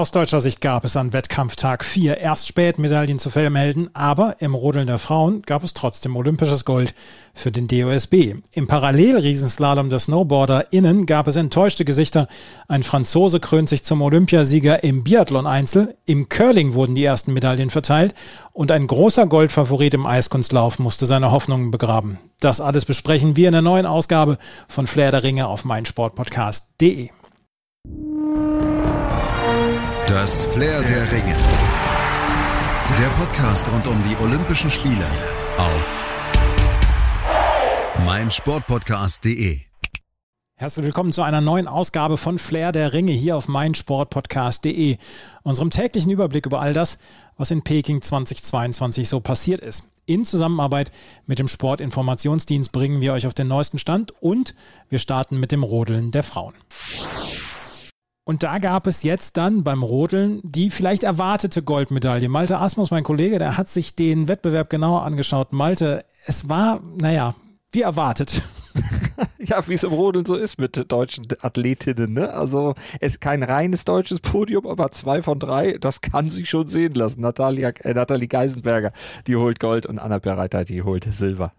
Aus deutscher Sicht gab es an Wettkampftag 4 erst spät Medaillen zu vermelden, aber im Rodeln der Frauen gab es trotzdem olympisches Gold für den DOSB. Im Parallelriesenslalom der SnowboarderInnen gab es enttäuschte Gesichter. Ein Franzose krönt sich zum Olympiasieger im Biathlon-Einzel. Im Curling wurden die ersten Medaillen verteilt und ein großer Goldfavorit im Eiskunstlauf musste seine Hoffnungen begraben. Das alles besprechen wir in der neuen Ausgabe von Flair der Ringe auf meinsportpodcast.de. Das Flair der Ringe. Der Podcast rund um die Olympischen Spiele auf meinsportpodcast.de. Herzlich willkommen zu einer neuen Ausgabe von Flair der Ringe hier auf meinsportpodcast.de, unserem täglichen Überblick über all das, was in Peking 2022 so passiert ist. In Zusammenarbeit mit dem Sportinformationsdienst bringen wir euch auf den neuesten Stand und wir starten mit dem Rodeln der Frauen. Und da gab es jetzt dann beim Rodeln die vielleicht erwartete Goldmedaille. Malte Asmus, mein Kollege, der hat sich den Wettbewerb genauer angeschaut. Malte, es war, naja, wie erwartet. ja, wie es im Rodeln so ist mit deutschen Athletinnen. Ne? Also es ist kein reines deutsches Podium, aber zwei von drei, das kann sich schon sehen lassen. Natalia, äh, Nathalie Geisenberger, die holt Gold und Anna Bereiter, die holt Silber.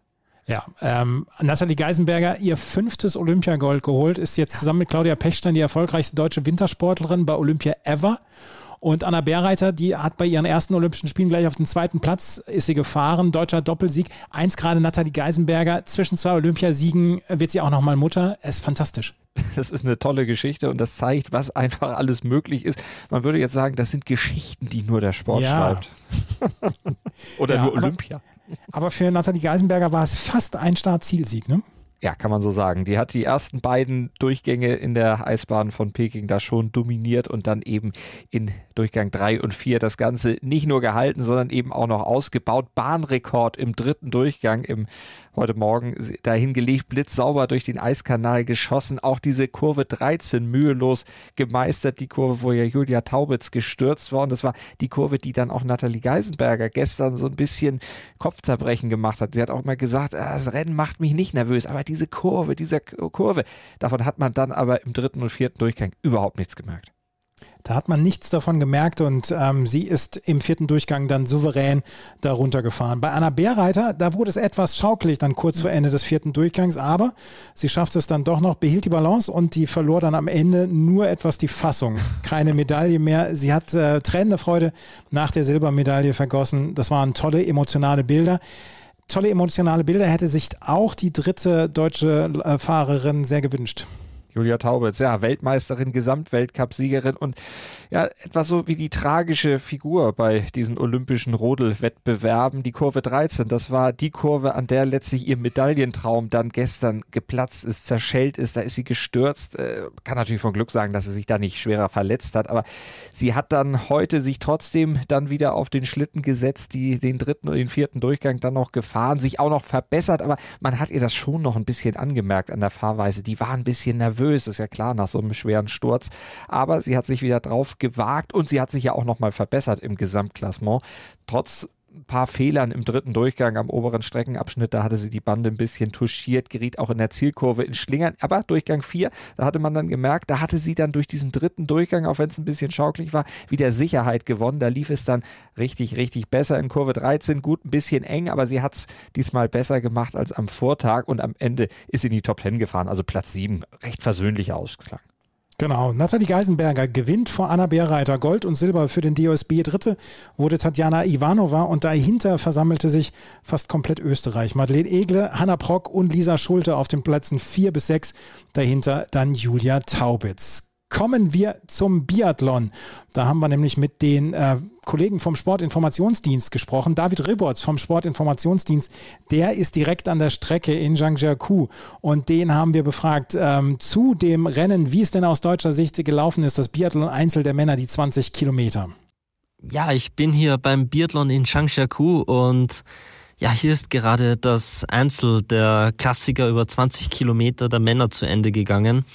Ja, ähm, Nathalie Geisenberger, ihr fünftes Olympiagold geholt, ist jetzt zusammen mit Claudia Pechstein die erfolgreichste deutsche Wintersportlerin bei Olympia ever. Und Anna Bärreiter, die hat bei ihren ersten Olympischen Spielen gleich auf den zweiten Platz ist sie gefahren. Deutscher Doppelsieg. Eins gerade Nathalie Geisenberger. Zwischen zwei Olympiasiegen wird sie auch nochmal Mutter. Es ist fantastisch. Das ist eine tolle Geschichte und das zeigt, was einfach alles möglich ist. Man würde jetzt sagen, das sind Geschichten, die nur der Sport ja. schreibt. Oder ja, nur Olympia. Aber, für Nathalie Geisenberger war es fast ein Start-Zielsieg, ne? Ja, kann man so sagen. Die hat die ersten beiden Durchgänge in der Eisbahn von Peking da schon dominiert und dann eben in Durchgang 3 und 4 das Ganze nicht nur gehalten, sondern eben auch noch ausgebaut. Bahnrekord im dritten Durchgang im heute Morgen dahin gelegt, blitzsauber durch den Eiskanal geschossen. Auch diese Kurve 13 mühelos gemeistert. Die Kurve, wo ja Julia Taubitz gestürzt war. Und das war die Kurve, die dann auch Nathalie Geisenberger gestern so ein bisschen Kopfzerbrechen gemacht hat. Sie hat auch mal gesagt, ah, das Rennen macht mich nicht nervös, aber diese Kurve, diese Kurve, davon hat man dann aber im dritten und vierten Durchgang überhaupt nichts gemerkt. Da hat man nichts davon gemerkt und ähm, sie ist im vierten Durchgang dann souverän darunter gefahren. Bei Anna Bärreiter, da wurde es etwas schaukelig dann kurz vor Ende des vierten Durchgangs, aber sie schaffte es dann doch noch, behielt die Balance und die verlor dann am Ende nur etwas die Fassung. Keine Medaille mehr. Sie hat äh, tränende Freude nach der Silbermedaille vergossen. Das waren tolle emotionale Bilder tolle emotionale Bilder hätte sich auch die dritte deutsche äh, Fahrerin sehr gewünscht. Julia Taubitz, ja, Weltmeisterin, Gesamtweltcup-Siegerin und ja, etwas so wie die tragische Figur bei diesen olympischen Rodelwettbewerben. Die Kurve 13, das war die Kurve, an der letztlich ihr Medaillentraum dann gestern geplatzt ist, zerschellt ist. Da ist sie gestürzt. Äh, kann natürlich von Glück sagen, dass sie sich da nicht schwerer verletzt hat, aber sie hat dann heute sich trotzdem dann wieder auf den Schlitten gesetzt, die den dritten und den vierten Durchgang dann noch gefahren, sich auch noch verbessert, aber man hat ihr das schon noch ein bisschen angemerkt an der Fahrweise. Die war ein bisschen nervös, ist ja klar, nach so einem schweren Sturz. Aber sie hat sich wieder drauf gewagt und sie hat sich ja auch nochmal verbessert im Gesamtklassement. Trotz ein paar Fehlern im dritten Durchgang am oberen Streckenabschnitt. Da hatte sie die Bande ein bisschen touchiert, geriet auch in der Zielkurve in Schlingern. Aber Durchgang 4, da hatte man dann gemerkt, da hatte sie dann durch diesen dritten Durchgang, auch wenn es ein bisschen schaukelig war, wieder Sicherheit gewonnen. Da lief es dann richtig, richtig besser in Kurve 13. Gut, ein bisschen eng, aber sie hat es diesmal besser gemacht als am Vortag und am Ende ist sie in die Top 10 gefahren. Also Platz 7, recht versöhnlicher Ausklang. Genau. Nathalie Geisenberger gewinnt vor Anna Bärreiter Gold und Silber für den DOSB. Dritte wurde Tatjana Ivanova und dahinter versammelte sich fast komplett Österreich. Madeleine Egle, Hanna Prock und Lisa Schulte auf den Plätzen vier bis sechs. Dahinter dann Julia Taubitz. Kommen wir zum Biathlon. Da haben wir nämlich mit den äh, Kollegen vom Sportinformationsdienst gesprochen. David Riborz vom Sportinformationsdienst, der ist direkt an der Strecke in Zhangjiakou und den haben wir befragt ähm, zu dem Rennen, wie es denn aus deutscher Sicht gelaufen ist, das Biathlon Einzel der Männer, die 20 Kilometer. Ja, ich bin hier beim Biathlon in Zhangjiakou und ja, hier ist gerade das Einzel der Klassiker über 20 Kilometer der Männer zu Ende gegangen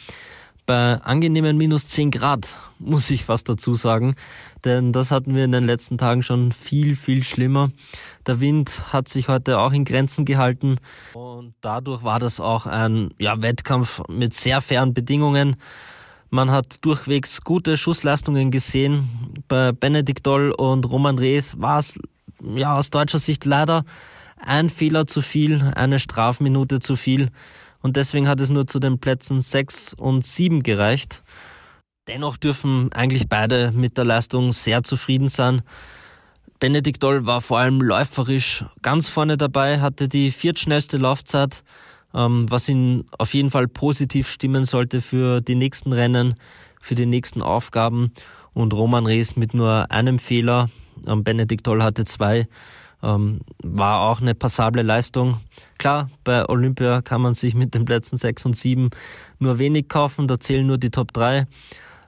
bei angenehmen minus 10 Grad, muss ich fast dazu sagen. Denn das hatten wir in den letzten Tagen schon viel, viel schlimmer. Der Wind hat sich heute auch in Grenzen gehalten und dadurch war das auch ein ja, Wettkampf mit sehr fairen Bedingungen. Man hat durchwegs gute Schussleistungen gesehen. Bei Benedikt Doll und Roman Rees war es ja aus deutscher Sicht leider ein Fehler zu viel, eine Strafminute zu viel. Und deswegen hat es nur zu den Plätzen 6 und 7 gereicht. Dennoch dürfen eigentlich beide mit der Leistung sehr zufrieden sein. Benedikt Doll war vor allem läuferisch ganz vorne dabei, hatte die viertschnellste Laufzeit, ähm, was ihn auf jeden Fall positiv stimmen sollte für die nächsten Rennen, für die nächsten Aufgaben. Und Roman Rees mit nur einem Fehler, ähm, Benedikt Doll hatte zwei, ähm, war auch eine passable Leistung. Klar, bei Olympia kann man sich mit den Plätzen 6 und 7 nur wenig kaufen, da zählen nur die Top 3.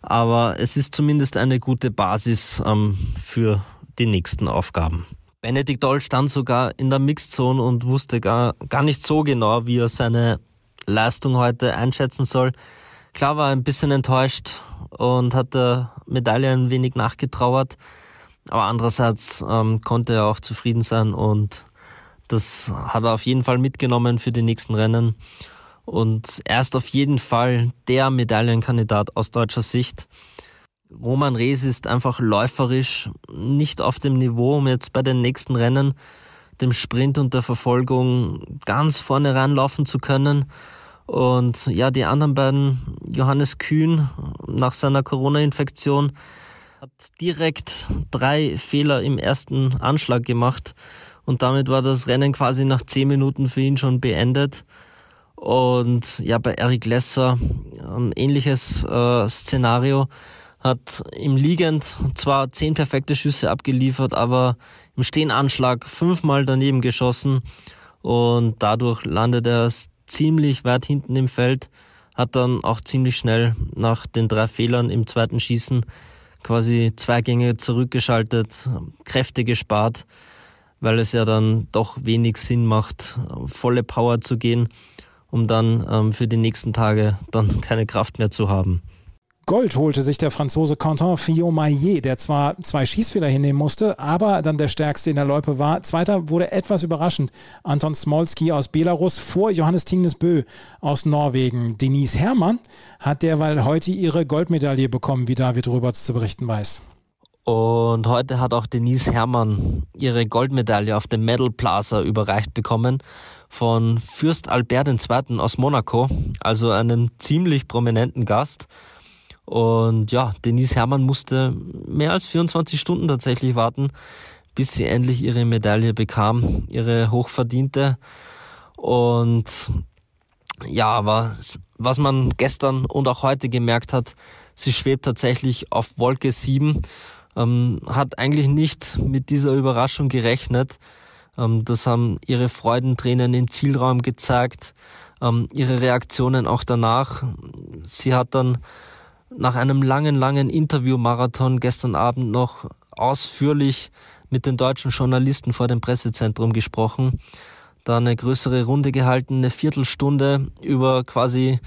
Aber es ist zumindest eine gute Basis ähm, für die nächsten Aufgaben. Benedikt Doll stand sogar in der Mixzone und wusste gar, gar nicht so genau, wie er seine Leistung heute einschätzen soll. Klar war er ein bisschen enttäuscht und hat der Medaille ein wenig nachgetrauert. Aber andererseits ähm, konnte er auch zufrieden sein und das hat er auf jeden Fall mitgenommen für die nächsten Rennen. Und er ist auf jeden Fall der Medaillenkandidat aus deutscher Sicht. Roman Rees ist einfach läuferisch nicht auf dem Niveau, um jetzt bei den nächsten Rennen, dem Sprint und der Verfolgung ganz vorne reinlaufen zu können. Und ja, die anderen beiden, Johannes Kühn nach seiner Corona-Infektion, hat direkt drei Fehler im ersten Anschlag gemacht. Und damit war das Rennen quasi nach zehn Minuten für ihn schon beendet. Und ja, bei Eric Lesser ein ähnliches äh, Szenario hat im Liegend zwar zehn perfekte Schüsse abgeliefert, aber im Stehenanschlag fünfmal daneben geschossen und dadurch landet er ziemlich weit hinten im Feld, hat dann auch ziemlich schnell nach den drei Fehlern im zweiten Schießen quasi zwei Gänge zurückgeschaltet, Kräfte gespart, weil es ja dann doch wenig Sinn macht, volle Power zu gehen, um dann ähm, für die nächsten Tage dann keine Kraft mehr zu haben. Gold holte sich der Franzose Quentin Fillon-Maillet, der zwar zwei Schießfehler hinnehmen musste, aber dann der stärkste in der Loipe war. Zweiter wurde etwas überraschend Anton Smolski aus Belarus vor Johannes Tingnes Bö aus Norwegen. Denise Herrmann hat derweil heute ihre Goldmedaille bekommen, wie David Röberts zu berichten weiß. Und heute hat auch Denise Herrmann ihre Goldmedaille auf dem Medal Plaza überreicht bekommen von Fürst Albert II. aus Monaco, also einem ziemlich prominenten Gast. Und ja, Denise Herrmann musste mehr als 24 Stunden tatsächlich warten, bis sie endlich ihre Medaille bekam, ihre hochverdiente. Und ja, aber was man gestern und auch heute gemerkt hat, sie schwebt tatsächlich auf Wolke 7, ähm, hat eigentlich nicht mit dieser Überraschung gerechnet. Ähm, das haben ihre Freudentränen im Zielraum gezeigt, ähm, ihre Reaktionen auch danach. Sie hat dann nach einem langen, langen Interviewmarathon gestern Abend noch ausführlich mit den deutschen Journalisten vor dem Pressezentrum gesprochen, da eine größere Runde gehalten, eine Viertelstunde über quasi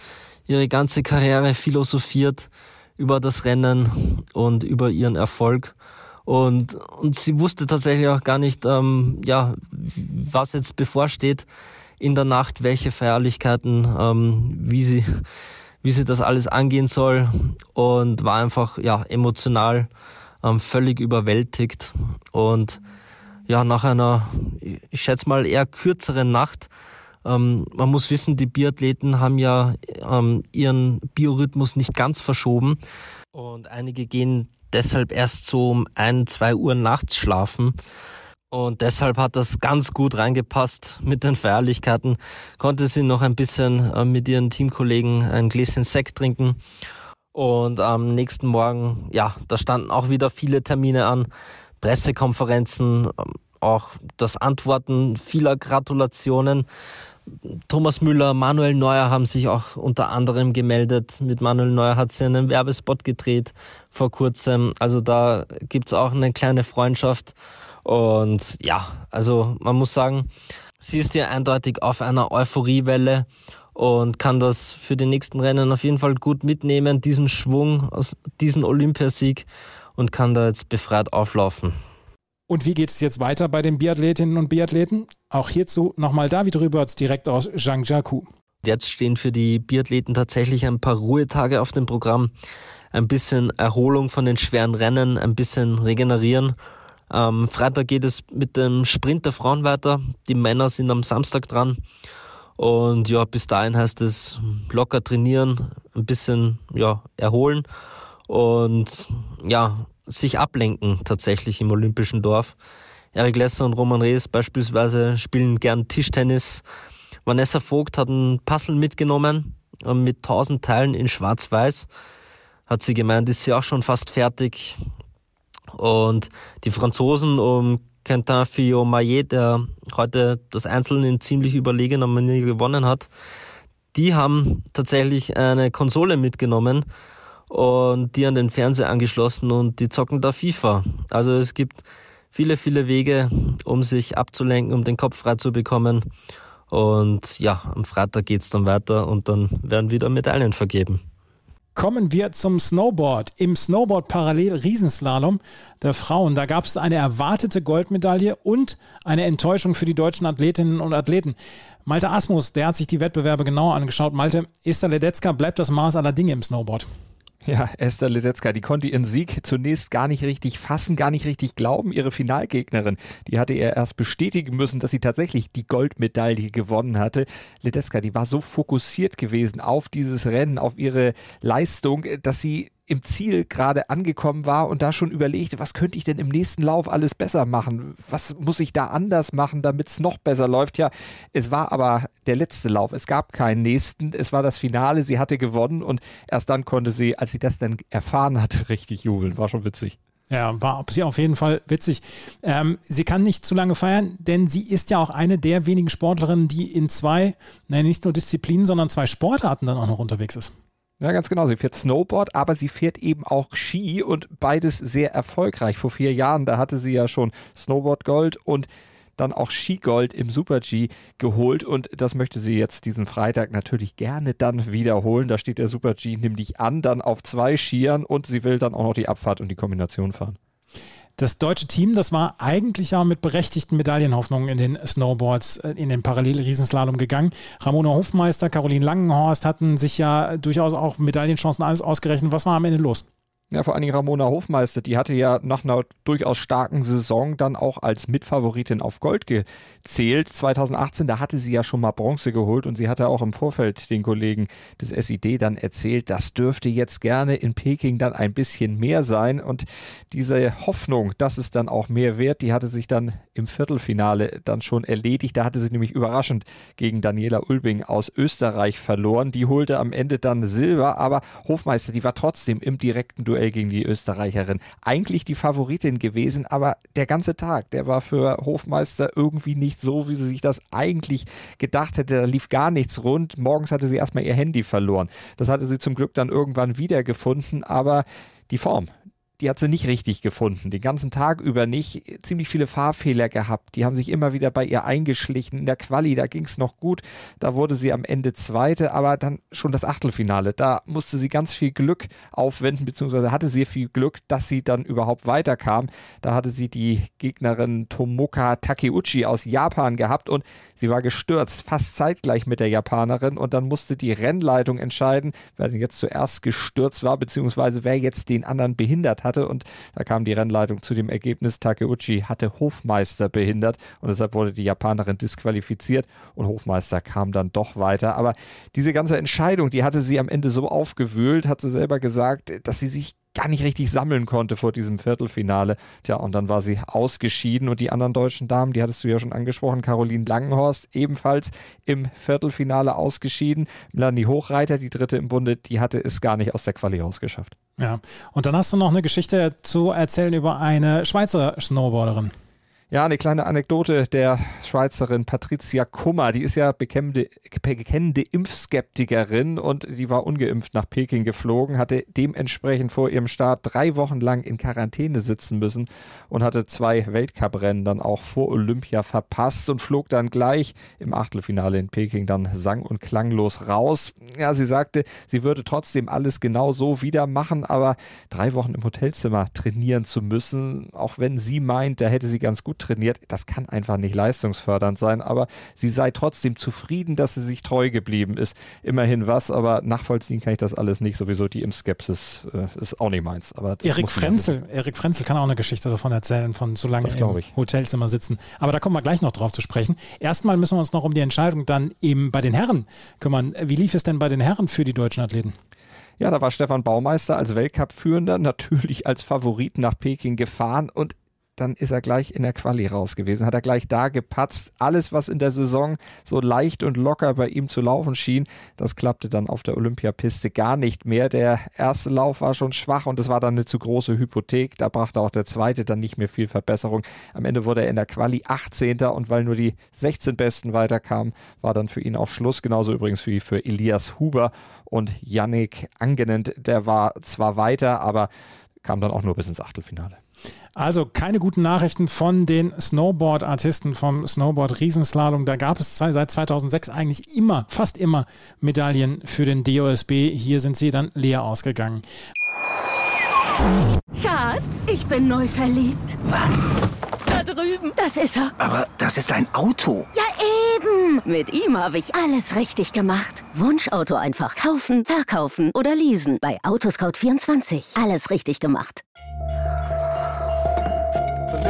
ihre ganze Karriere philosophiert, über das Rennen und über ihren Erfolg. Und, und sie wusste tatsächlich auch gar nicht, ähm, ja, was jetzt bevorsteht in der Nacht, welche Feierlichkeiten, ähm, wie sie wie sie das alles angehen soll und war einfach ja emotional ähm, völlig überwältigt und ja nach einer ich schätze mal eher kürzeren Nacht ähm, man muss wissen die Biathleten haben ja ähm, ihren Biorhythmus nicht ganz verschoben und einige gehen deshalb erst so um ein zwei Uhr nachts schlafen und deshalb hat das ganz gut reingepasst mit den Feierlichkeiten. Konnte sie noch ein bisschen äh, mit ihren Teamkollegen ein Gläschen Sekt trinken. Und am nächsten Morgen, ja, da standen auch wieder viele Termine an. Pressekonferenzen, ähm, auch das Antworten vieler Gratulationen. Thomas Müller, Manuel Neuer haben sich auch unter anderem gemeldet. Mit Manuel Neuer hat sie einen Werbespot gedreht vor kurzem. Also da gibt's auch eine kleine Freundschaft. Und ja, also man muss sagen, sie ist ja eindeutig auf einer Euphoriewelle und kann das für die nächsten Rennen auf jeden Fall gut mitnehmen, diesen Schwung aus diesem Olympiasieg und kann da jetzt befreit auflaufen. Und wie geht es jetzt weiter bei den Biathletinnen und Biathleten? Auch hierzu nochmal David Rüberts direkt aus Zhangjiakou. Jetzt stehen für die Biathleten tatsächlich ein paar Ruhetage auf dem Programm. Ein bisschen Erholung von den schweren Rennen, ein bisschen regenerieren. Am Freitag geht es mit dem Sprint der Frauen weiter. Die Männer sind am Samstag dran. Und ja, bis dahin heißt es locker trainieren, ein bisschen ja, erholen und ja, sich ablenken tatsächlich im olympischen Dorf. Eric Lesser und Roman Rees beispielsweise spielen gern Tischtennis. Vanessa Vogt hat ein Puzzle mitgenommen mit tausend Teilen in Schwarz-Weiß. Hat sie gemeint, ist sie auch schon fast fertig. Und die Franzosen um Quentin Fillon-Maillet, der heute das Einzelne in ziemlich überlegener Manier gewonnen hat, die haben tatsächlich eine Konsole mitgenommen und die an den Fernseher angeschlossen und die zocken da FIFA. Also es gibt viele, viele Wege, um sich abzulenken, um den Kopf frei zu bekommen. Und ja, am Freitag geht's dann weiter und dann werden wieder Medaillen vergeben. Kommen wir zum Snowboard. Im Snowboard Parallel Riesenslalom der Frauen, da gab es eine erwartete Goldmedaille und eine Enttäuschung für die deutschen Athletinnen und Athleten. Malte Asmus, der hat sich die Wettbewerbe genauer angeschaut. Malte, Esther Ledetzka bleibt das Maß aller Dinge im Snowboard. Ja, Esther Ledetzka, die konnte ihren Sieg zunächst gar nicht richtig fassen, gar nicht richtig glauben. Ihre Finalgegnerin, die hatte ihr erst bestätigen müssen, dass sie tatsächlich die Goldmedaille gewonnen hatte. Ledetzka, die war so fokussiert gewesen auf dieses Rennen, auf ihre Leistung, dass sie im Ziel gerade angekommen war und da schon überlegte, was könnte ich denn im nächsten Lauf alles besser machen? Was muss ich da anders machen, damit es noch besser läuft? Ja, es war aber der letzte Lauf. Es gab keinen nächsten. Es war das Finale. Sie hatte gewonnen und erst dann konnte sie, als sie das dann erfahren hatte, richtig jubeln. War schon witzig. Ja, war sie auf jeden Fall witzig. Ähm, sie kann nicht zu lange feiern, denn sie ist ja auch eine der wenigen Sportlerinnen, die in zwei, nein, nicht nur Disziplinen, sondern zwei Sportarten dann auch noch unterwegs ist. Ja, ganz genau. Sie fährt Snowboard, aber sie fährt eben auch Ski und beides sehr erfolgreich. Vor vier Jahren, da hatte sie ja schon Snowboard Gold und dann auch Skigold im Super G geholt und das möchte sie jetzt diesen Freitag natürlich gerne dann wiederholen. Da steht der Super G nämlich an, dann auf zwei Skiern und sie will dann auch noch die Abfahrt und die Kombination fahren. Das deutsche Team, das war eigentlich ja mit berechtigten Medaillenhoffnungen in den Snowboards, äh, in den Parallel-Riesenslalom gegangen. Ramona Hofmeister, Caroline Langenhorst hatten sich ja durchaus auch Medaillenchancen ausgerechnet. Was war am Ende los? Ja, vor allen Dingen Ramona Hofmeister, die hatte ja nach einer durchaus starken Saison dann auch als Mitfavoritin auf Gold gezählt. 2018, da hatte sie ja schon mal Bronze geholt und sie hatte auch im Vorfeld den Kollegen des SID dann erzählt, das dürfte jetzt gerne in Peking dann ein bisschen mehr sein und diese Hoffnung, dass es dann auch mehr wird, die hatte sich dann im Viertelfinale dann schon erledigt. Da hatte sie nämlich überraschend gegen Daniela Ulbing aus Österreich verloren. Die holte am Ende dann Silber, aber Hofmeister, die war trotzdem im direkten Duell Duell gegen die Österreicherin. Eigentlich die Favoritin gewesen, aber der ganze Tag, der war für Hofmeister irgendwie nicht so, wie sie sich das eigentlich gedacht hätte. Da lief gar nichts rund. Morgens hatte sie erstmal ihr Handy verloren. Das hatte sie zum Glück dann irgendwann wiedergefunden, aber die Form, die hat sie nicht richtig gefunden. Den ganzen Tag über nicht. Ziemlich viele Fahrfehler gehabt. Die haben sich immer wieder bei ihr eingeschlichen. In der Quali, da ging es noch gut. Da wurde sie am Ende Zweite, aber dann schon das Achtelfinale. Da musste sie ganz viel Glück aufwenden, beziehungsweise hatte sie viel Glück, dass sie dann überhaupt weiterkam. Da hatte sie die Gegnerin Tomoka Takeuchi aus Japan gehabt und sie war gestürzt, fast zeitgleich mit der Japanerin. Und dann musste die Rennleitung entscheiden, wer denn jetzt zuerst gestürzt war, beziehungsweise wer jetzt den anderen behindert hat hatte und da kam die Rennleitung zu dem Ergebnis, Takeuchi hatte Hofmeister behindert und deshalb wurde die Japanerin disqualifiziert und Hofmeister kam dann doch weiter. Aber diese ganze Entscheidung, die hatte sie am Ende so aufgewühlt, hat sie selber gesagt, dass sie sich gar nicht richtig sammeln konnte vor diesem Viertelfinale. Tja, und dann war sie ausgeschieden und die anderen deutschen Damen, die hattest du ja schon angesprochen, Caroline Langenhorst ebenfalls im Viertelfinale ausgeschieden. Melanie Hochreiter, die dritte im Bunde, die hatte es gar nicht aus der Quali rausgeschafft. Ja, und dann hast du noch eine Geschichte zu erzählen über eine Schweizer Snowboarderin. Ja, eine kleine Anekdote der Schweizerin Patricia Kummer. Die ist ja bekennende, bekennende Impfskeptikerin und die war ungeimpft nach Peking geflogen, hatte dementsprechend vor ihrem Start drei Wochen lang in Quarantäne sitzen müssen und hatte zwei Weltcuprennen dann auch vor Olympia verpasst und flog dann gleich im Achtelfinale in Peking dann sang- und klanglos raus. Ja, sie sagte, sie würde trotzdem alles genau so wieder machen, aber drei Wochen im Hotelzimmer trainieren zu müssen, auch wenn sie meint, da hätte sie ganz gut trainiert. Das kann einfach nicht leistungsfördernd sein, aber sie sei trotzdem zufrieden, dass sie sich treu geblieben ist. Immerhin was, aber nachvollziehen kann ich das alles nicht. Sowieso die Impfskepsis äh, ist auch nicht meins. Aber Erik Frenzel, Erik Frenzel kann auch eine Geschichte davon erzählen, von so lange im ich. Hotelzimmer sitzen. Aber da kommen wir gleich noch drauf zu sprechen. Erstmal müssen wir uns noch um die Entscheidung dann eben bei den Herren kümmern. Wie lief es denn bei den Herren für die deutschen Athleten? Ja, da war Stefan Baumeister als Weltcup-Führender natürlich als Favorit nach Peking gefahren und dann ist er gleich in der Quali raus gewesen. Hat er gleich da gepatzt. Alles, was in der Saison so leicht und locker bei ihm zu laufen schien, das klappte dann auf der Olympiapiste gar nicht mehr. Der erste Lauf war schon schwach und es war dann eine zu große Hypothek. Da brachte auch der zweite dann nicht mehr viel Verbesserung. Am Ende wurde er in der Quali 18. und weil nur die 16 Besten weiterkamen, war dann für ihn auch Schluss. Genauso übrigens wie für Elias Huber und Yannick Angenent. Der war zwar weiter, aber kam dann auch nur bis ins Achtelfinale. Also keine guten Nachrichten von den Snowboard-Artisten vom Snowboard-Riesenslalom. Da gab es seit 2006 eigentlich immer, fast immer Medaillen für den DOSB. Hier sind sie dann leer ausgegangen. Schatz, ich bin neu verliebt. Was? Da drüben. Das ist er. Aber das ist ein Auto. Ja, eben. Mit ihm habe ich alles richtig gemacht. Wunschauto einfach kaufen, verkaufen oder leasen. Bei Autoscout24. Alles richtig gemacht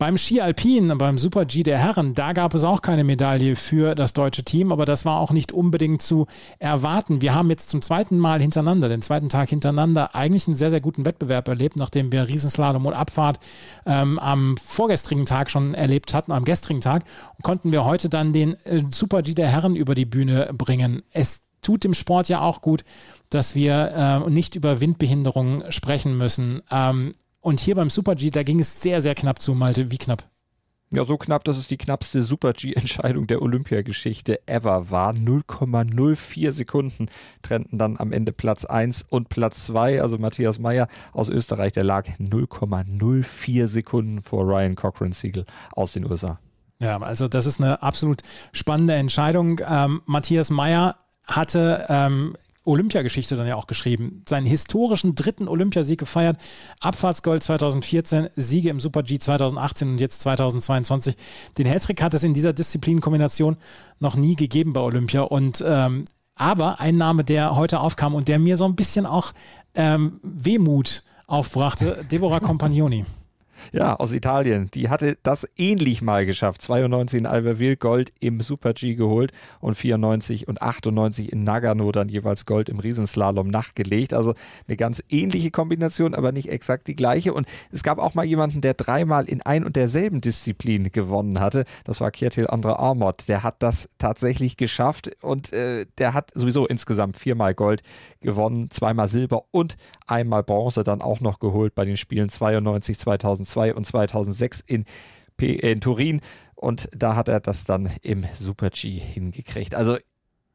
Beim Ski Alpin, beim Super G der Herren, da gab es auch keine Medaille für das deutsche Team, aber das war auch nicht unbedingt zu erwarten. Wir haben jetzt zum zweiten Mal hintereinander, den zweiten Tag hintereinander, eigentlich einen sehr, sehr guten Wettbewerb erlebt, nachdem wir Riesenslalom und Abfahrt ähm, am vorgestrigen Tag schon erlebt hatten, am gestrigen Tag, konnten wir heute dann den äh, Super G der Herren über die Bühne bringen. Es tut dem Sport ja auch gut, dass wir äh, nicht über Windbehinderungen sprechen müssen. Ähm, und hier beim Super G, da ging es sehr, sehr knapp zu, Malte. Wie knapp? Ja, so knapp, dass es die knappste Super-G-Entscheidung der Olympiageschichte ever war. 0,04 Sekunden trennten dann am Ende Platz 1 und Platz 2. Also Matthias Meyer aus Österreich, der lag 0,04 Sekunden vor Ryan Cochran Siegel aus den USA. Ja, also das ist eine absolut spannende Entscheidung. Ähm, Matthias Meyer hatte ähm, Olympiageschichte dann ja auch geschrieben. Seinen historischen dritten Olympiasieg gefeiert. Abfahrtsgold 2014, Siege im Super G 2018 und jetzt 2022. Den Hattrick hat es in dieser Disziplinkombination noch nie gegeben bei Olympia. Und ähm, aber ein Name, der heute aufkam und der mir so ein bisschen auch ähm, Wehmut aufbrachte, Deborah Compagnoni. Ja, aus Italien. Die hatte das ähnlich mal geschafft. 92 in Albertville Gold im Super G geholt und 94 und 98 in Nagano dann jeweils Gold im Riesenslalom nachgelegt. Also eine ganz ähnliche Kombination, aber nicht exakt die gleiche. Und es gab auch mal jemanden, der dreimal in ein und derselben Disziplin gewonnen hatte. Das war Kjetil Andre Armot. Der hat das tatsächlich geschafft und äh, der hat sowieso insgesamt viermal Gold gewonnen, zweimal Silber und einmal Bronze dann auch noch geholt bei den Spielen 92, 2002 und 2006 in, P in Turin. Und da hat er das dann im Super-G hingekriegt. Also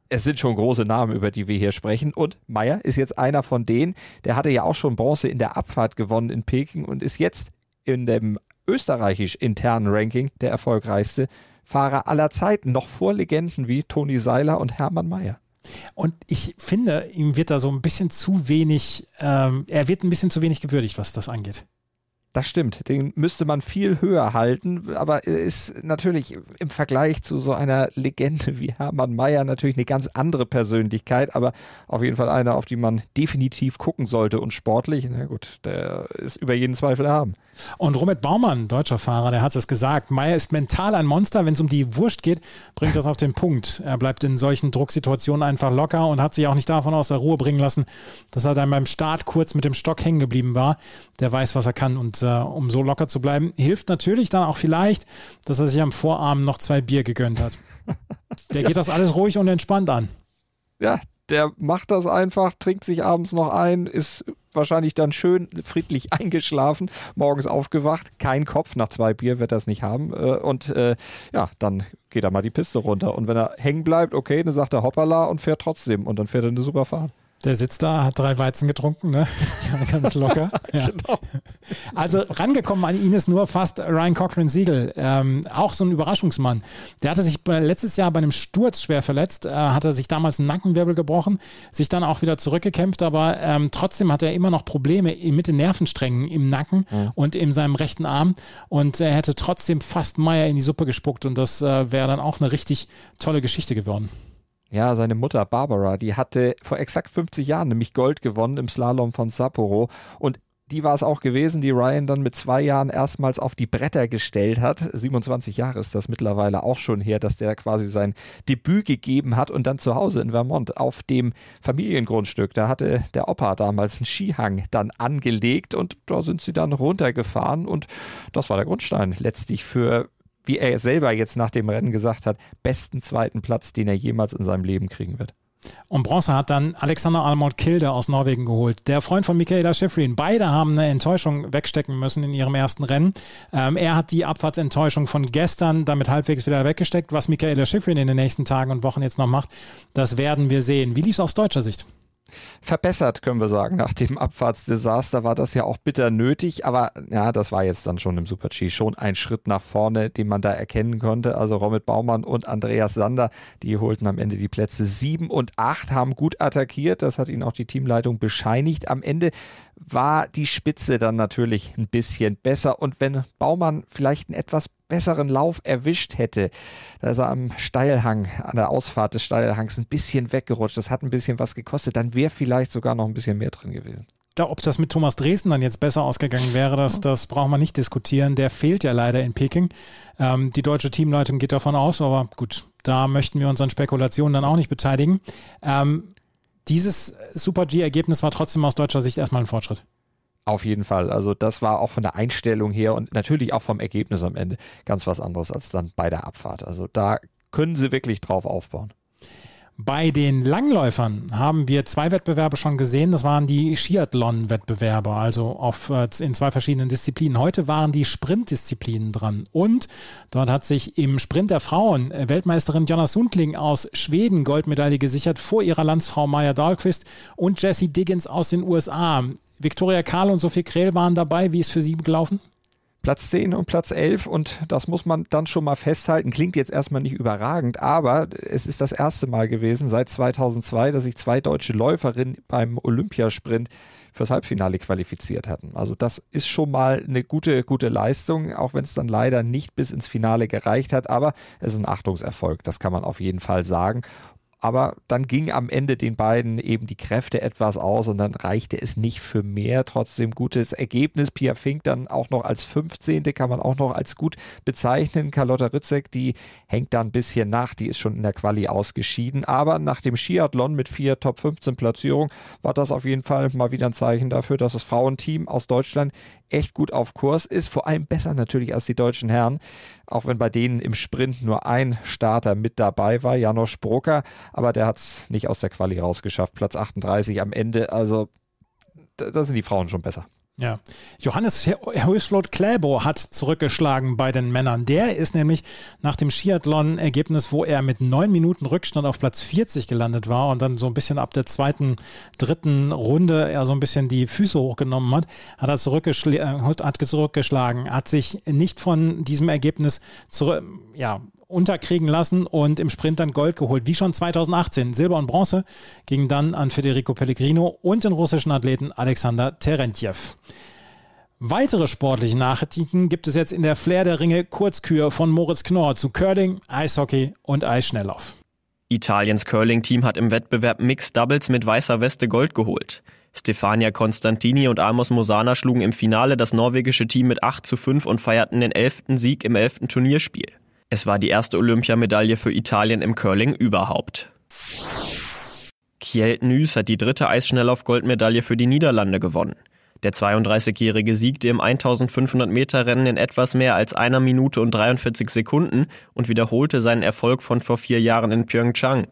es sind schon große Namen, über die wir hier sprechen. Und Meyer ist jetzt einer von denen, der hatte ja auch schon Bronze in der Abfahrt gewonnen in Peking und ist jetzt in dem österreichisch internen Ranking der erfolgreichste Fahrer aller Zeiten, noch vor Legenden wie Toni Seiler und Hermann Mayer. Und ich finde, ihm wird da so ein bisschen zu wenig, ähm, er wird ein bisschen zu wenig gewürdigt, was das angeht. Das stimmt, den müsste man viel höher halten, aber er ist natürlich im Vergleich zu so einer Legende wie Hermann Mayer natürlich eine ganz andere Persönlichkeit, aber auf jeden Fall eine, auf die man definitiv gucken sollte und sportlich, na gut, der ist über jeden Zweifel erhaben. Und Robert Baumann, deutscher Fahrer, der hat es gesagt, Mayer ist mental ein Monster, wenn es um die Wurst geht, bringt das auf den Punkt. Er bleibt in solchen Drucksituationen einfach locker und hat sich auch nicht davon aus der Ruhe bringen lassen, dass er dann beim Start kurz mit dem Stock hängen geblieben war. Der weiß, was er kann und äh, um so locker zu bleiben. Hilft natürlich dann auch vielleicht, dass er sich am Vorarm noch zwei Bier gegönnt hat. Der geht das alles ruhig und entspannt an. Ja, der macht das einfach, trinkt sich abends noch ein, ist wahrscheinlich dann schön friedlich eingeschlafen, morgens aufgewacht, kein Kopf, nach zwei Bier wird er es nicht haben äh, und äh, ja, dann geht er mal die Piste runter und wenn er hängen bleibt, okay, dann sagt er hoppala und fährt trotzdem und dann fährt er eine super Fahrt. Der sitzt da, hat drei Weizen getrunken, ne? Ganz locker. Ja. genau. Also rangekommen an ihn ist nur fast Ryan Cochran Siegel, ähm, auch so ein Überraschungsmann. Der hatte sich letztes Jahr bei einem Sturz schwer verletzt, äh, hatte sich damals einen Nackenwirbel gebrochen, sich dann auch wieder zurückgekämpft, aber ähm, trotzdem hat er immer noch Probleme mit den Nervensträngen im Nacken mhm. und in seinem rechten Arm und er hätte trotzdem fast Meier in die Suppe gespuckt und das äh, wäre dann auch eine richtig tolle Geschichte geworden. Ja, seine Mutter Barbara, die hatte vor exakt 50 Jahren nämlich Gold gewonnen im Slalom von Sapporo und die war es auch gewesen, die Ryan dann mit zwei Jahren erstmals auf die Bretter gestellt hat. 27 Jahre ist das mittlerweile auch schon her, dass der quasi sein Debüt gegeben hat und dann zu Hause in Vermont auf dem Familiengrundstück. Da hatte der Opa damals einen Skihang dann angelegt und da sind sie dann runtergefahren und das war der Grundstein letztlich für wie er selber jetzt nach dem Rennen gesagt hat, besten zweiten Platz, den er jemals in seinem Leben kriegen wird. Und Bronze hat dann Alexander Almond Kilde aus Norwegen geholt. Der Freund von Michaela Schifrin. Beide haben eine Enttäuschung wegstecken müssen in ihrem ersten Rennen. Ähm, er hat die Abfahrtsenttäuschung von gestern damit halbwegs wieder weggesteckt. Was Michaela Schifrin in den nächsten Tagen und Wochen jetzt noch macht, das werden wir sehen. Wie lief es aus deutscher Sicht? Verbessert, können wir sagen. Nach dem Abfahrtsdesaster war das ja auch bitter nötig, aber ja, das war jetzt dann schon im Super-G schon ein Schritt nach vorne, den man da erkennen konnte. Also Romit Baumann und Andreas Sander, die holten am Ende die Plätze 7 und 8, haben gut attackiert. Das hat ihnen auch die Teamleitung bescheinigt. Am Ende war die Spitze dann natürlich ein bisschen besser und wenn Baumann vielleicht einen etwas besseren Lauf erwischt hätte. Da ist er am Steilhang, an der Ausfahrt des Steilhangs ein bisschen weggerutscht. Das hat ein bisschen was gekostet. Dann wäre vielleicht sogar noch ein bisschen mehr drin gewesen. Ja, ob das mit Thomas Dresden dann jetzt besser ausgegangen wäre, das, das braucht man nicht diskutieren. Der fehlt ja leider in Peking. Ähm, die deutsche Teamleitung geht davon aus, aber gut, da möchten wir uns an Spekulationen dann auch nicht beteiligen. Ähm, dieses Super G-Ergebnis war trotzdem aus deutscher Sicht erstmal ein Fortschritt. Auf jeden Fall. Also das war auch von der Einstellung her und natürlich auch vom Ergebnis am Ende ganz was anderes als dann bei der Abfahrt. Also da können sie wirklich drauf aufbauen. Bei den Langläufern haben wir zwei Wettbewerbe schon gesehen. Das waren die Skiathlon-Wettbewerbe, also auf, äh, in zwei verschiedenen Disziplinen. Heute waren die Sprintdisziplinen dran. Und dort hat sich im Sprint der Frauen äh, Weltmeisterin Jonna Sundling aus Schweden Goldmedaille gesichert vor ihrer Landsfrau Maya Dahlquist und Jessie Diggins aus den USA. Viktoria Karl und Sophie Krehl waren dabei. Wie ist für Sie gelaufen? Platz 10 und Platz 11 und das muss man dann schon mal festhalten. Klingt jetzt erstmal nicht überragend, aber es ist das erste Mal gewesen seit 2002, dass sich zwei deutsche Läuferinnen beim Olympiasprint fürs Halbfinale qualifiziert hatten. Also das ist schon mal eine gute, gute Leistung, auch wenn es dann leider nicht bis ins Finale gereicht hat, aber es ist ein Achtungserfolg, das kann man auf jeden Fall sagen aber dann ging am Ende den beiden eben die Kräfte etwas aus und dann reichte es nicht für mehr. Trotzdem gutes Ergebnis. Pia Fink dann auch noch als 15. kann man auch noch als gut bezeichnen. Carlotta Ritzek, die hängt da ein bisschen nach, die ist schon in der Quali ausgeschieden. Aber nach dem Skiathlon mit vier Top 15 Platzierungen war das auf jeden Fall mal wieder ein Zeichen dafür, dass das Frauenteam aus Deutschland echt gut auf Kurs ist. Vor allem besser natürlich als die deutschen Herren. Auch wenn bei denen im Sprint nur ein Starter mit dabei war, Janosch Brucker aber der hat es nicht aus der Quali rausgeschafft. Platz 38 am Ende. Also da sind die Frauen schon besser. Ja, Johannes Hülsflot Kläbo hat zurückgeschlagen bei den Männern. Der ist nämlich nach dem Skiathlon-Ergebnis, wo er mit neun Minuten Rückstand auf Platz 40 gelandet war und dann so ein bisschen ab der zweiten, dritten Runde er so ein bisschen die Füße hochgenommen hat, hat er zurückgeschl äh, hat zurückgeschlagen, hat sich nicht von diesem Ergebnis zurück, ja, unterkriegen lassen und im Sprint dann Gold geholt, wie schon 2018. Silber und Bronze gingen dann an Federico Pellegrino und den russischen Athleten Alexander Terentjev. Weitere sportliche Nachrichten gibt es jetzt in der Flair der Ringe Kurzkür von Moritz Knorr zu Curling, Eishockey und Eisschnelllauf. Italiens Curling-Team hat im Wettbewerb Mixed Doubles mit weißer Weste Gold geholt. Stefania Constantini und Amos Mosana schlugen im Finale das norwegische Team mit 8 zu 5 und feierten den elften Sieg im elften Turnierspiel. Es war die erste Olympiamedaille für Italien im Curling überhaupt. Kjeld Nys hat die dritte Eisschnelllauf-Goldmedaille für die Niederlande gewonnen. Der 32-Jährige siegte im 1500 Meter Rennen in etwas mehr als einer Minute und 43 Sekunden und wiederholte seinen Erfolg von vor vier Jahren in Pyeongchang.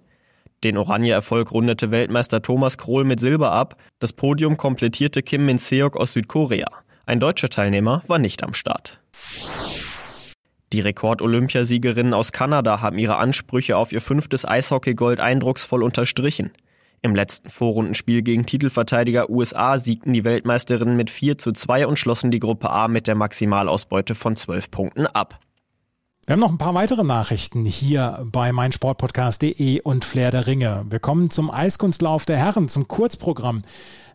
Den Oranje-Erfolg rundete Weltmeister Thomas Krohl mit Silber ab. Das Podium komplettierte Kim Min-seok aus Südkorea. Ein deutscher Teilnehmer war nicht am Start. Die Rekord-Olympiasiegerinnen aus Kanada haben ihre Ansprüche auf ihr fünftes Eishockey-Gold eindrucksvoll unterstrichen. Im letzten Vorrundenspiel gegen Titelverteidiger USA siegten die Weltmeisterinnen mit 4 zu 2 und schlossen die Gruppe A mit der Maximalausbeute von 12 Punkten ab. Wir haben noch ein paar weitere Nachrichten hier bei meinsportpodcast.de und Flair der Ringe. Wir kommen zum Eiskunstlauf der Herren, zum Kurzprogramm.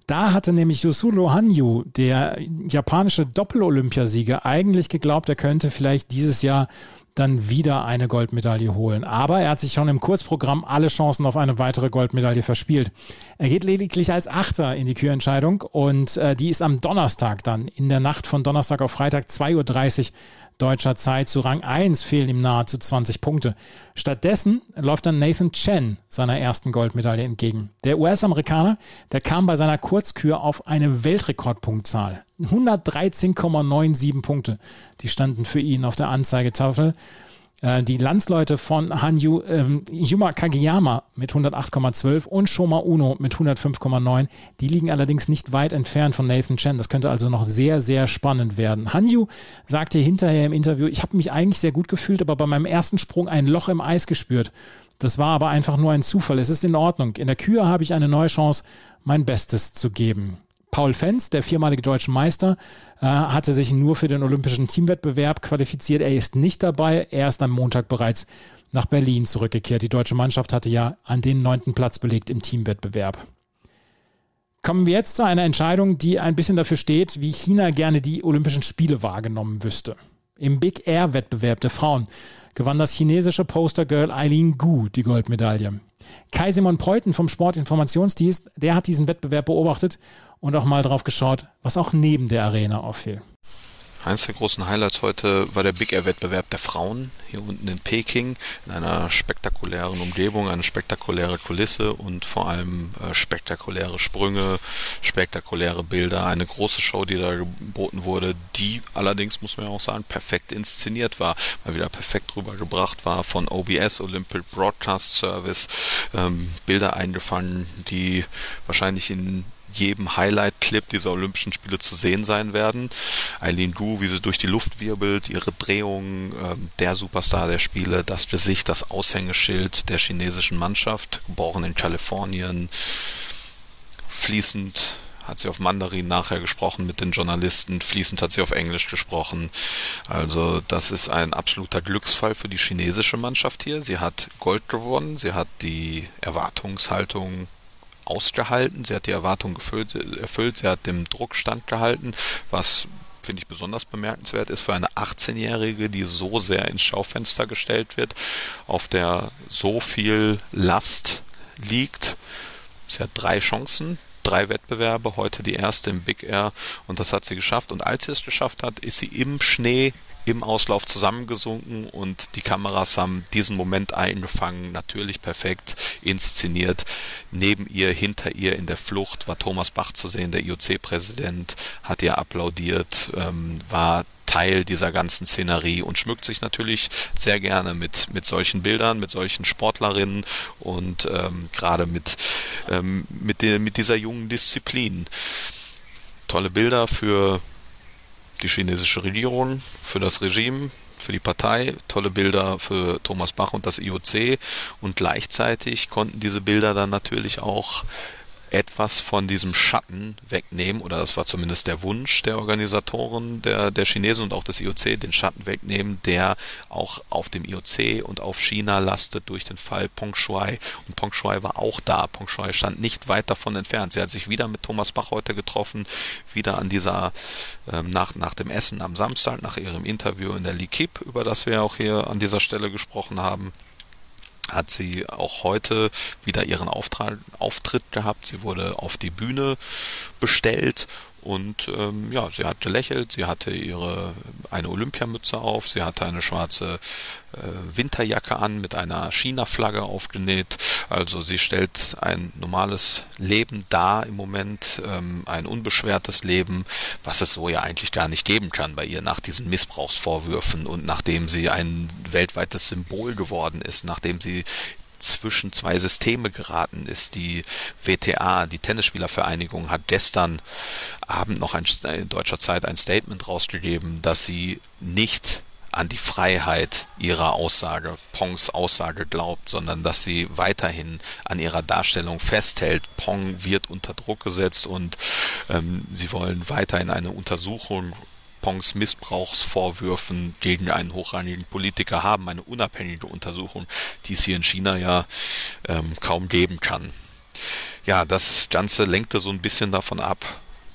Da hatte nämlich Yusuro Hanyu, der japanische Doppel-Olympiasieger, eigentlich geglaubt, er könnte vielleicht dieses Jahr dann wieder eine Goldmedaille holen. Aber er hat sich schon im Kurzprogramm alle Chancen auf eine weitere Goldmedaille verspielt. Er geht lediglich als Achter in die Kürentscheidung und äh, die ist am Donnerstag dann, in der Nacht von Donnerstag auf Freitag 2.30 Uhr deutscher Zeit. Zu Rang 1 fehlen ihm nahezu 20 Punkte. Stattdessen läuft dann Nathan Chen seiner ersten Goldmedaille entgegen. Der US-Amerikaner, der kam bei seiner Kurzkür auf eine Weltrekordpunktzahl. 113,97 Punkte. Die standen für ihn auf der Anzeigetafel. Äh, die Landsleute von Hanyu, ähm, Yuma Kageyama mit 108,12 und Shoma Uno mit 105,9. Die liegen allerdings nicht weit entfernt von Nathan Chen. Das könnte also noch sehr, sehr spannend werden. Hanyu sagte hinterher im Interview, ich habe mich eigentlich sehr gut gefühlt, aber bei meinem ersten Sprung ein Loch im Eis gespürt. Das war aber einfach nur ein Zufall. Es ist in Ordnung. In der Kür habe ich eine neue Chance, mein Bestes zu geben. Paul Fenz, der viermalige deutsche Meister, äh, hatte sich nur für den olympischen Teamwettbewerb qualifiziert. Er ist nicht dabei. Er ist am Montag bereits nach Berlin zurückgekehrt. Die deutsche Mannschaft hatte ja an den neunten Platz belegt im Teamwettbewerb. Kommen wir jetzt zu einer Entscheidung, die ein bisschen dafür steht, wie China gerne die Olympischen Spiele wahrgenommen wüsste. Im Big Air Wettbewerb der Frauen gewann das chinesische Postergirl Eileen Gu die Goldmedaille. Kai Simon Preuten vom Sportinformationsdienst, der hat diesen Wettbewerb beobachtet und auch mal drauf geschaut, was auch neben der Arena auffiel. Eines der großen Highlights heute war der Big Air Wettbewerb der Frauen hier unten in Peking in einer spektakulären Umgebung, eine spektakuläre Kulisse und vor allem äh, spektakuläre Sprünge, spektakuläre Bilder, eine große Show, die da geboten wurde, die allerdings muss man ja auch sagen perfekt inszeniert war, mal wieder perfekt rübergebracht war von OBS Olympic Broadcast Service, ähm, Bilder eingefangen, die wahrscheinlich in jedem Highlight-Clip dieser Olympischen Spiele zu sehen sein werden. Eileen Gu, wie sie durch die Luft wirbelt, ihre Drehungen, äh, der Superstar der Spiele, das Gesicht, das Aushängeschild der chinesischen Mannschaft, geboren in Kalifornien, fließend hat sie auf Mandarin nachher gesprochen mit den Journalisten, fließend hat sie auf Englisch gesprochen. Also das ist ein absoluter Glücksfall für die chinesische Mannschaft hier. Sie hat Gold gewonnen, sie hat die Erwartungshaltung ausgehalten, sie hat die Erwartungen gefüllt, erfüllt, sie hat dem Druck standgehalten, was finde ich besonders bemerkenswert ist für eine 18-Jährige, die so sehr ins Schaufenster gestellt wird, auf der so viel Last liegt. Sie hat drei Chancen, drei Wettbewerbe, heute die erste im Big Air und das hat sie geschafft. Und als sie es geschafft hat, ist sie im Schnee im Auslauf zusammengesunken und die Kameras haben diesen Moment eingefangen, natürlich perfekt inszeniert. Neben ihr, hinter ihr in der Flucht war Thomas Bach zu sehen, der IOC-Präsident, hat ihr applaudiert, ähm, war Teil dieser ganzen Szenerie und schmückt sich natürlich sehr gerne mit, mit solchen Bildern, mit solchen Sportlerinnen und ähm, gerade mit, ähm, mit, mit dieser jungen Disziplin. Tolle Bilder für die chinesische Regierung, für das Regime, für die Partei, tolle Bilder für Thomas Bach und das IOC und gleichzeitig konnten diese Bilder dann natürlich auch etwas von diesem Schatten wegnehmen, oder das war zumindest der Wunsch der Organisatoren, der, der Chinesen und auch des IOC, den Schatten wegnehmen, der auch auf dem IOC und auf China lastet durch den Fall Peng Shuai. Und Peng Shuai war auch da. Peng Shuai stand nicht weit davon entfernt. Sie hat sich wieder mit Thomas Bach heute getroffen, wieder an dieser, ähm, nach, nach dem Essen am Samstag, nach ihrem Interview in der Likip, über das wir auch hier an dieser Stelle gesprochen haben hat sie auch heute wieder ihren Auftrag, Auftritt gehabt. Sie wurde auf die Bühne bestellt und ähm, ja, sie hat gelächelt, sie hatte ihre eine Olympiamütze auf, sie hatte eine schwarze äh, Winterjacke an mit einer China-Flagge aufgenäht. Also sie stellt ein normales Leben dar im Moment, ähm, ein unbeschwertes Leben, was es so ja eigentlich gar nicht geben kann bei ihr nach diesen Missbrauchsvorwürfen und nachdem sie ein weltweites Symbol geworden ist, nachdem sie zwischen zwei Systeme geraten ist. Die WTA, die Tennisspielervereinigung, hat gestern Abend noch ein, in deutscher Zeit ein Statement rausgegeben, dass sie nicht an die Freiheit ihrer Aussage, Pongs Aussage glaubt, sondern dass sie weiterhin an ihrer Darstellung festhält. Pong wird unter Druck gesetzt und ähm, sie wollen weiterhin eine Untersuchung Pongs Missbrauchsvorwürfen gegen einen hochrangigen Politiker haben, eine unabhängige Untersuchung, die es hier in China ja ähm, kaum geben kann. Ja, das Ganze lenkte so ein bisschen davon ab,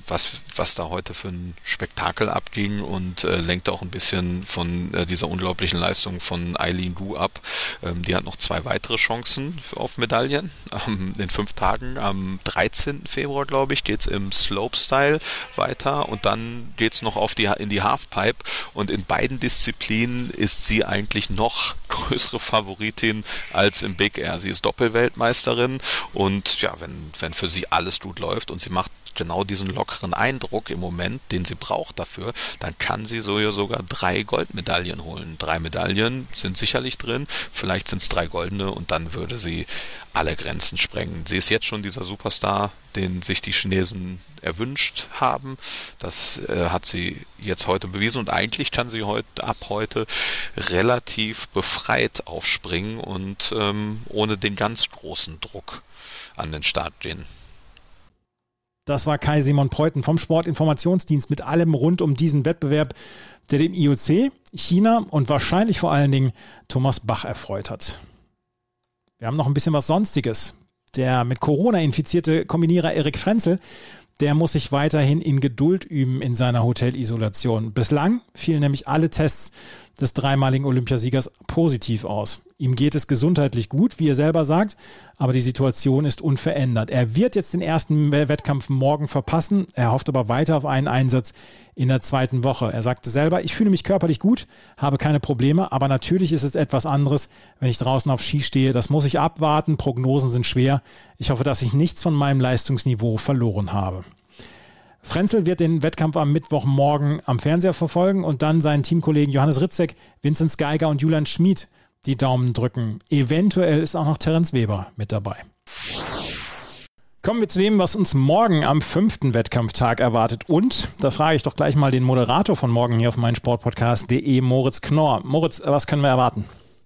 was, was da heute für ein Spektakel abging und äh, lenkt auch ein bisschen von äh, dieser unglaublichen Leistung von Eileen Gu ab. Ähm, die hat noch zwei weitere Chancen auf Medaillen. Ähm, in fünf Tagen, am 13. Februar, glaube ich, geht's im Slopestyle weiter und dann geht's noch auf die, in die Halfpipe und in beiden Disziplinen ist sie eigentlich noch größere Favoritin als im Big Air. Sie ist Doppelweltmeisterin und ja, wenn, wenn für sie alles gut läuft und sie macht genau diesen lockeren Eindruck im Moment, den sie braucht dafür, dann kann sie so ja sogar drei Goldmedaillen holen. Drei Medaillen sind sicherlich drin, vielleicht sind es drei goldene und dann würde sie alle Grenzen sprengen. Sie ist jetzt schon dieser Superstar, den sich die Chinesen erwünscht haben. Das äh, hat sie jetzt heute bewiesen und eigentlich kann sie heute ab heute relativ befreit aufspringen und ähm, ohne den ganz großen Druck an den Start gehen. Das war Kai Simon Preuten vom Sportinformationsdienst mit allem rund um diesen Wettbewerb, der den IOC, China und wahrscheinlich vor allen Dingen Thomas Bach erfreut hat. Wir haben noch ein bisschen was Sonstiges. Der mit Corona infizierte Kombinierer Erik Frenzel, der muss sich weiterhin in Geduld üben in seiner Hotelisolation. Bislang fielen nämlich alle Tests des dreimaligen Olympiasiegers positiv aus. Ihm geht es gesundheitlich gut, wie er selber sagt, aber die Situation ist unverändert. Er wird jetzt den ersten Wettkampf morgen verpassen. Er hofft aber weiter auf einen Einsatz in der zweiten Woche. Er sagte selber, ich fühle mich körperlich gut, habe keine Probleme, aber natürlich ist es etwas anderes, wenn ich draußen auf Ski stehe. Das muss ich abwarten. Prognosen sind schwer. Ich hoffe, dass ich nichts von meinem Leistungsniveau verloren habe. Frenzel wird den Wettkampf am Mittwochmorgen am Fernseher verfolgen und dann seinen Teamkollegen Johannes Ritzek, Vinzenz Geiger und Julian Schmid die Daumen drücken. Eventuell ist auch noch Terence Weber mit dabei. Kommen wir zu dem, was uns morgen am fünften Wettkampftag erwartet. Und da frage ich doch gleich mal den Moderator von morgen hier auf meinsportpodcast.de, Moritz Knorr. Moritz, was können wir erwarten?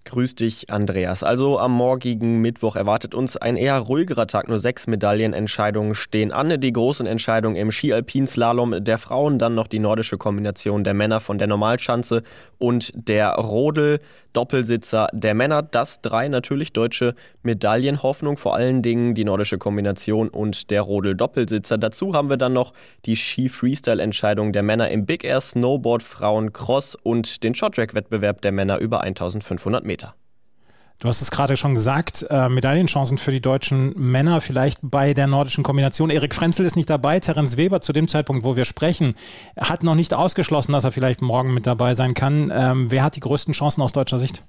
Grüß dich, Andreas. Also am morgigen Mittwoch erwartet uns ein eher ruhigerer Tag. Nur sechs Medaillenentscheidungen stehen an. Die großen Entscheidungen im Ski-Alpin-Slalom der Frauen, dann noch die nordische Kombination der Männer von der Normalschanze und der Rodel. Doppelsitzer der Männer. Das drei natürlich deutsche Medaillenhoffnung, vor allen Dingen die nordische Kombination und der Rodel-Doppelsitzer. Dazu haben wir dann noch die Ski-Freestyle-Entscheidung der Männer im Big Air, Snowboard, Frauen, Cross und den Short-Track-Wettbewerb der Männer über 1500 Meter. Du hast es gerade schon gesagt, äh, Medaillenchancen für die deutschen Männer vielleicht bei der nordischen Kombination. Erik Frenzel ist nicht dabei, Terence Weber zu dem Zeitpunkt, wo wir sprechen, hat noch nicht ausgeschlossen, dass er vielleicht morgen mit dabei sein kann. Ähm, wer hat die größten Chancen aus deutscher Sicht?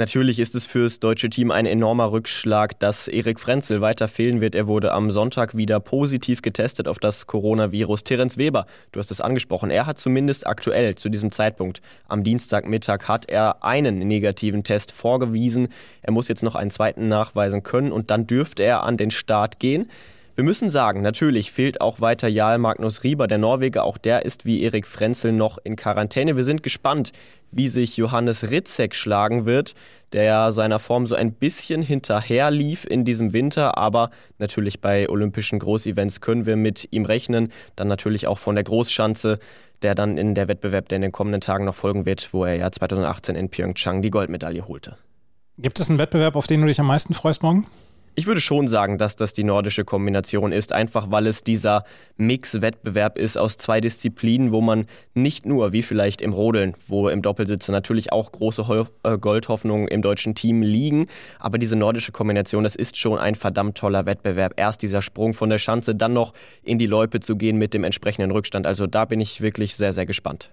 Natürlich ist es fürs deutsche Team ein enormer Rückschlag, dass Erik Frenzel weiter fehlen wird. Er wurde am Sonntag wieder positiv getestet auf das Coronavirus. Terence Weber, du hast es angesprochen, er hat zumindest aktuell zu diesem Zeitpunkt am Dienstagmittag hat er einen negativen Test vorgewiesen. Er muss jetzt noch einen zweiten nachweisen können und dann dürfte er an den Start gehen. Wir müssen sagen, natürlich fehlt auch weiter Jarl Magnus Rieber, der Norweger. Auch der ist wie Erik Frenzel noch in Quarantäne. Wir sind gespannt, wie sich Johannes Ritzek schlagen wird, der seiner Form so ein bisschen hinterher lief in diesem Winter. Aber natürlich bei olympischen Großevents können wir mit ihm rechnen. Dann natürlich auch von der Großschanze, der dann in der Wettbewerb, der in den kommenden Tagen noch folgen wird, wo er ja 2018 in Pyeongchang die Goldmedaille holte. Gibt es einen Wettbewerb, auf den du dich am meisten freust morgen? Ich würde schon sagen, dass das die nordische Kombination ist, einfach weil es dieser Mix-Wettbewerb ist aus zwei Disziplinen, wo man nicht nur, wie vielleicht im Rodeln, wo im Doppelsitzer natürlich auch große äh, Goldhoffnungen im deutschen Team liegen, aber diese nordische Kombination, das ist schon ein verdammt toller Wettbewerb. Erst dieser Sprung von der Schanze, dann noch in die Loipe zu gehen mit dem entsprechenden Rückstand. Also da bin ich wirklich sehr, sehr gespannt.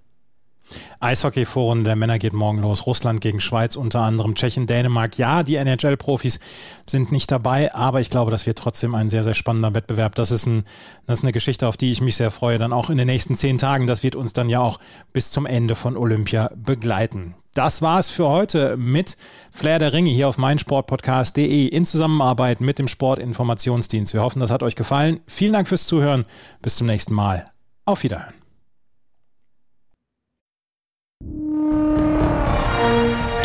Eishockey-Foren der Männer geht morgen los. Russland gegen Schweiz unter anderem, Tschechien, Dänemark. Ja, die NHL-Profis sind nicht dabei, aber ich glaube, das wird trotzdem ein sehr, sehr spannender Wettbewerb. Das ist, ein, das ist eine Geschichte, auf die ich mich sehr freue. Dann auch in den nächsten zehn Tagen. Das wird uns dann ja auch bis zum Ende von Olympia begleiten. Das war es für heute mit Flair der Ringe hier auf meinsportpodcast.de in Zusammenarbeit mit dem Sportinformationsdienst. Wir hoffen, das hat euch gefallen. Vielen Dank fürs Zuhören. Bis zum nächsten Mal. Auf Wiederhören.